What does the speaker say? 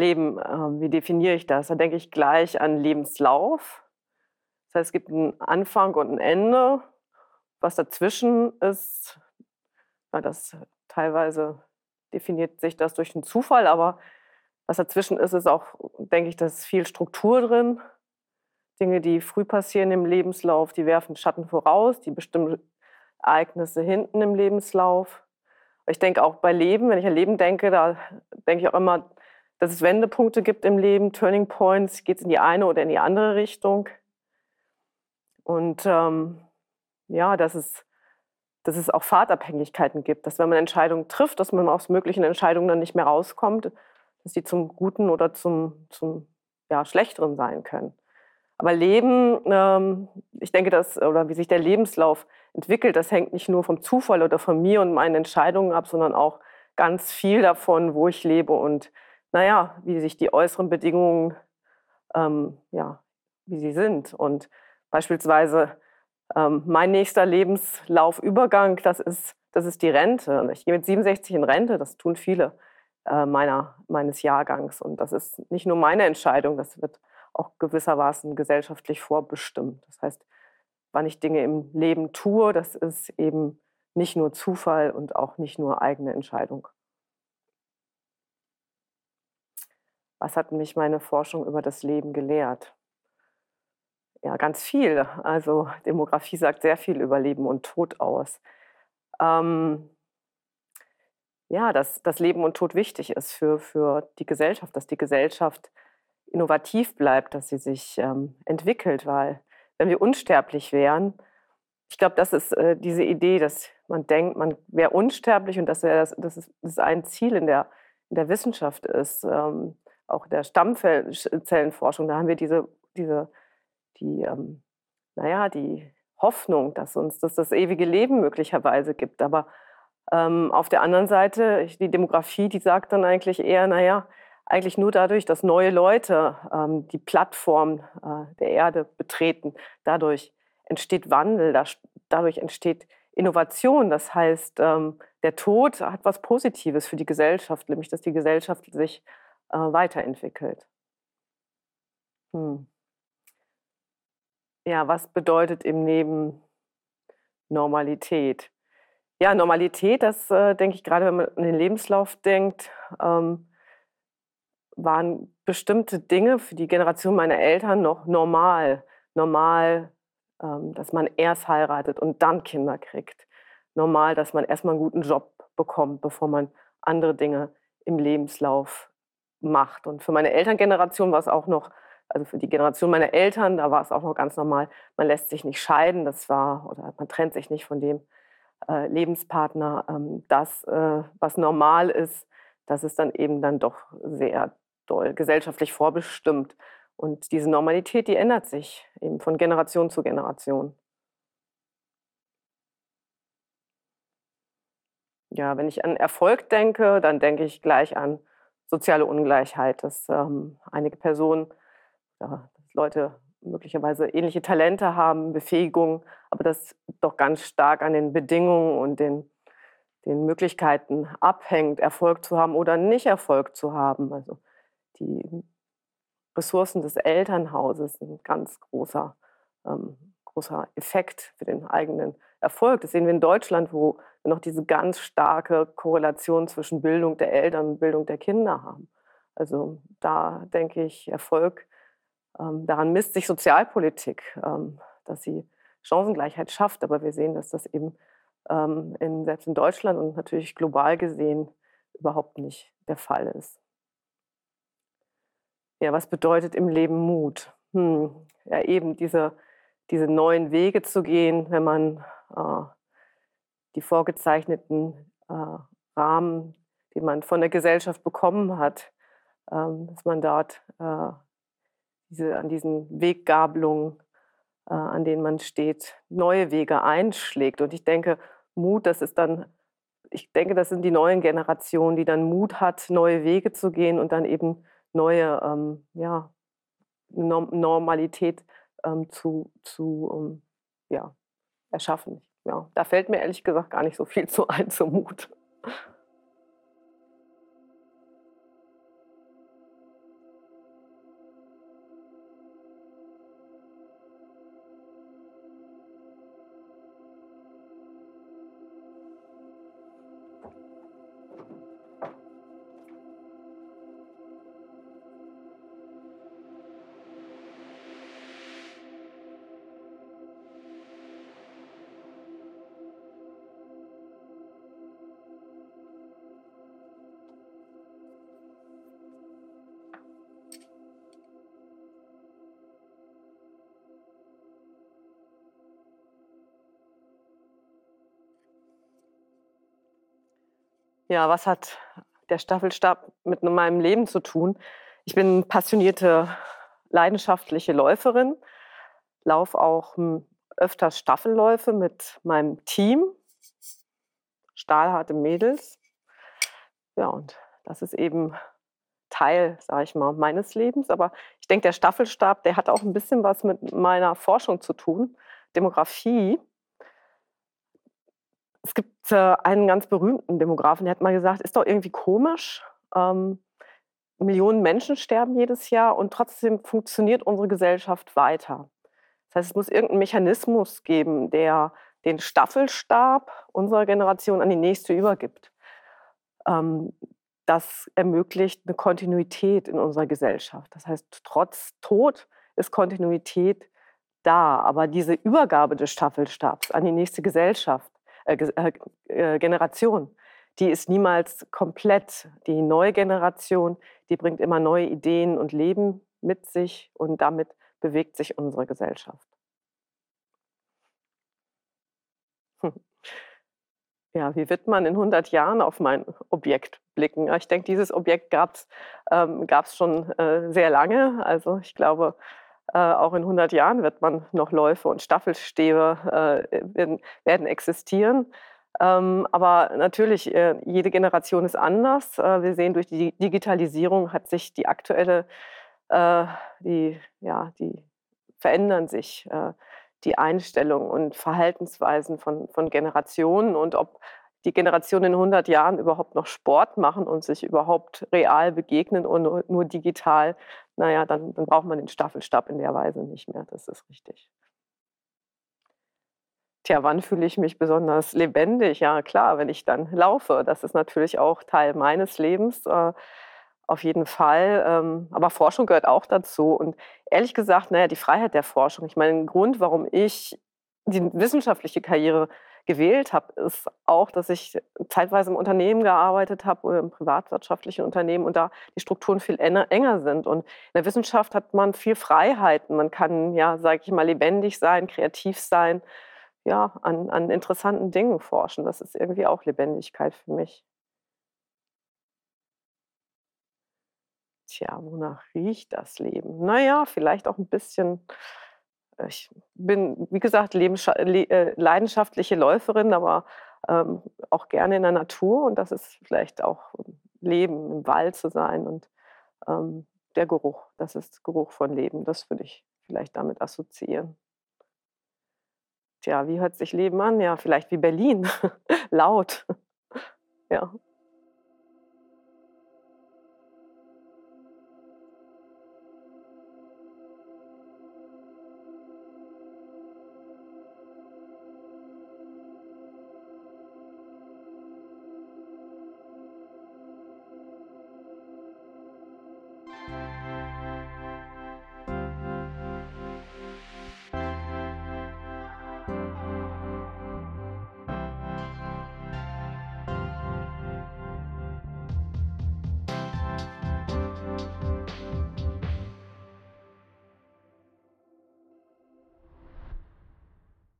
Leben, äh, wie definiere ich das? Da denke ich gleich an Lebenslauf. Das heißt, es gibt einen Anfang und ein Ende. Was dazwischen ist, ja, das teilweise definiert sich das durch den Zufall, aber was dazwischen ist, ist auch, denke ich, da ist viel Struktur drin. Dinge, die früh passieren im Lebenslauf, die werfen Schatten voraus, die bestimmen Ereignisse hinten im Lebenslauf. Ich denke auch bei Leben, wenn ich an Leben denke, da denke ich auch immer, dass es Wendepunkte gibt im Leben, Turning Points, geht es in die eine oder in die andere Richtung. Und ähm, ja, dass es, dass es auch Fahrtabhängigkeiten gibt, dass wenn man Entscheidungen trifft, dass man aus möglichen Entscheidungen dann nicht mehr rauskommt, dass die zum Guten oder zum, zum ja, Schlechteren sein können. Aber Leben, ähm, ich denke, dass, oder wie sich der Lebenslauf entwickelt, das hängt nicht nur vom Zufall oder von mir und meinen Entscheidungen ab, sondern auch ganz viel davon, wo ich lebe und naja, wie sich die äußeren Bedingungen, ähm, ja, wie sie sind. Und beispielsweise ähm, mein nächster Lebenslaufübergang, das ist, das ist die Rente. Ich gehe mit 67 in Rente, das tun viele äh, meiner, meines Jahrgangs. Und das ist nicht nur meine Entscheidung, das wird auch gewissermaßen gesellschaftlich vorbestimmt. Das heißt, wann ich Dinge im Leben tue, das ist eben nicht nur Zufall und auch nicht nur eigene Entscheidung. Was hat mich meine Forschung über das Leben gelehrt? Ja, ganz viel. Also Demografie sagt sehr viel über Leben und Tod aus. Ähm, ja, dass, dass Leben und Tod wichtig ist für, für die Gesellschaft, dass die Gesellschaft innovativ bleibt, dass sie sich ähm, entwickelt, weil wenn wir unsterblich wären, ich glaube, das ist äh, diese Idee, dass man denkt, man wäre unsterblich und dass das, das, ist, ein Ziel in der, in der Wissenschaft ist. Ähm, auch der Stammzellenforschung, da haben wir diese, diese die, ähm, naja, die Hoffnung, dass uns das, das ewige Leben möglicherweise gibt. Aber ähm, auf der anderen Seite, die Demografie, die sagt dann eigentlich eher, naja, eigentlich nur dadurch, dass neue Leute ähm, die Plattform äh, der Erde betreten, dadurch entsteht Wandel, da, dadurch entsteht Innovation. Das heißt, ähm, der Tod hat was Positives für die Gesellschaft, nämlich dass die Gesellschaft sich äh, weiterentwickelt. Hm. Ja, was bedeutet im Leben Normalität? Ja, Normalität, das äh, denke ich gerade, wenn man an den Lebenslauf denkt, ähm, waren bestimmte Dinge für die Generation meiner Eltern noch normal. Normal, ähm, dass man erst heiratet und dann Kinder kriegt. Normal, dass man erstmal einen guten Job bekommt, bevor man andere Dinge im Lebenslauf macht. Und für meine Elterngeneration war es auch noch, also für die Generation meiner Eltern, da war es auch noch ganz normal, man lässt sich nicht scheiden, das war, oder man trennt sich nicht von dem äh, Lebenspartner. Ähm, das, äh, was normal ist, das ist dann eben dann doch sehr doll gesellschaftlich vorbestimmt. Und diese Normalität, die ändert sich eben von Generation zu Generation. Ja, wenn ich an Erfolg denke, dann denke ich gleich an soziale Ungleichheit, dass ähm, einige Personen, ja, dass Leute möglicherweise ähnliche Talente haben, Befähigungen, aber das doch ganz stark an den Bedingungen und den, den Möglichkeiten abhängt, Erfolg zu haben oder nicht Erfolg zu haben. Also die Ressourcen des Elternhauses sind ein ganz großer, ähm, großer Effekt für den eigenen Erfolg. Das sehen wir in Deutschland, wo noch diese ganz starke Korrelation zwischen Bildung der Eltern und Bildung der Kinder haben. Also da denke ich, Erfolg, ähm, daran misst sich Sozialpolitik, ähm, dass sie Chancengleichheit schafft. Aber wir sehen, dass das eben ähm, in, selbst in Deutschland und natürlich global gesehen überhaupt nicht der Fall ist. Ja, was bedeutet im Leben Mut? Hm, ja, eben diese, diese neuen Wege zu gehen, wenn man äh, die vorgezeichneten äh, Rahmen, die man von der Gesellschaft bekommen hat, ähm, dass man dort äh, diese, an diesen Weggabelungen, äh, an denen man steht, neue Wege einschlägt. Und ich denke, Mut, das ist dann, ich denke, das sind die neuen Generationen, die dann Mut hat, neue Wege zu gehen und dann eben neue ähm, ja, Normalität ähm, zu, zu ähm, ja, erschaffen. Ja, da fällt mir ehrlich gesagt gar nicht so viel zu ein zum Mut. Ja, was hat der Staffelstab mit meinem Leben zu tun? Ich bin passionierte, leidenschaftliche Läuferin, laufe auch hm, öfter Staffelläufe mit meinem Team, stahlharte Mädels. Ja, und das ist eben Teil, sage ich mal, meines Lebens. Aber ich denke, der Staffelstab, der hat auch ein bisschen was mit meiner Forschung zu tun, Demografie. Es gibt äh, einen ganz berühmten Demografen, der hat mal gesagt, ist doch irgendwie komisch. Ähm, Millionen Menschen sterben jedes Jahr und trotzdem funktioniert unsere Gesellschaft weiter. Das heißt, es muss irgendeinen Mechanismus geben, der den Staffelstab unserer Generation an die nächste übergibt. Ähm, das ermöglicht eine Kontinuität in unserer Gesellschaft. Das heißt, trotz Tod ist Kontinuität da, aber diese Übergabe des Staffelstabs an die nächste Gesellschaft, äh, äh, äh, Generation, die ist niemals komplett. Die neue Generation, die bringt immer neue Ideen und Leben mit sich und damit bewegt sich unsere Gesellschaft. Hm. Ja, wie wird man in 100 Jahren auf mein Objekt blicken? Ich denke, dieses Objekt gab es ähm, schon äh, sehr lange. Also ich glaube, äh, auch in 100 Jahren wird man noch Läufe und Staffelstäbe äh, werden, werden, existieren. Ähm, aber natürlich, äh, jede Generation ist anders. Äh, wir sehen, durch die Digitalisierung hat sich die aktuelle, äh, die, ja, die verändern sich die Einstellungen und Verhaltensweisen von, von Generationen und ob die Generationen in 100 Jahren überhaupt noch Sport machen und sich überhaupt real begegnen und nur, nur digital, naja, dann, dann braucht man den Staffelstab in der Weise nicht mehr. Das ist richtig. Tja, wann fühle ich mich besonders lebendig? Ja, klar, wenn ich dann laufe. Das ist natürlich auch Teil meines Lebens. Äh, auf jeden Fall. Ähm, aber Forschung gehört auch dazu. Und ehrlich gesagt, naja, die Freiheit der Forschung. Ich meine, ein Grund, warum ich die wissenschaftliche Karriere gewählt habe, ist auch, dass ich zeitweise im Unternehmen gearbeitet habe oder im privatwirtschaftlichen Unternehmen und da die Strukturen viel enger sind. Und in der Wissenschaft hat man viel Freiheiten. Man kann, ja, sage ich mal, lebendig sein, kreativ sein, ja, an, an interessanten Dingen forschen. Das ist irgendwie auch Lebendigkeit für mich. Tja, wonach riecht das Leben? Naja, vielleicht auch ein bisschen ich bin, wie gesagt, äh, leidenschaftliche Läuferin, aber ähm, auch gerne in der Natur und das ist vielleicht auch Leben, im Wald zu sein und ähm, der Geruch, das ist Geruch von Leben, das würde ich vielleicht damit assoziieren. Tja, wie hört sich Leben an? Ja, vielleicht wie Berlin, laut. Ja.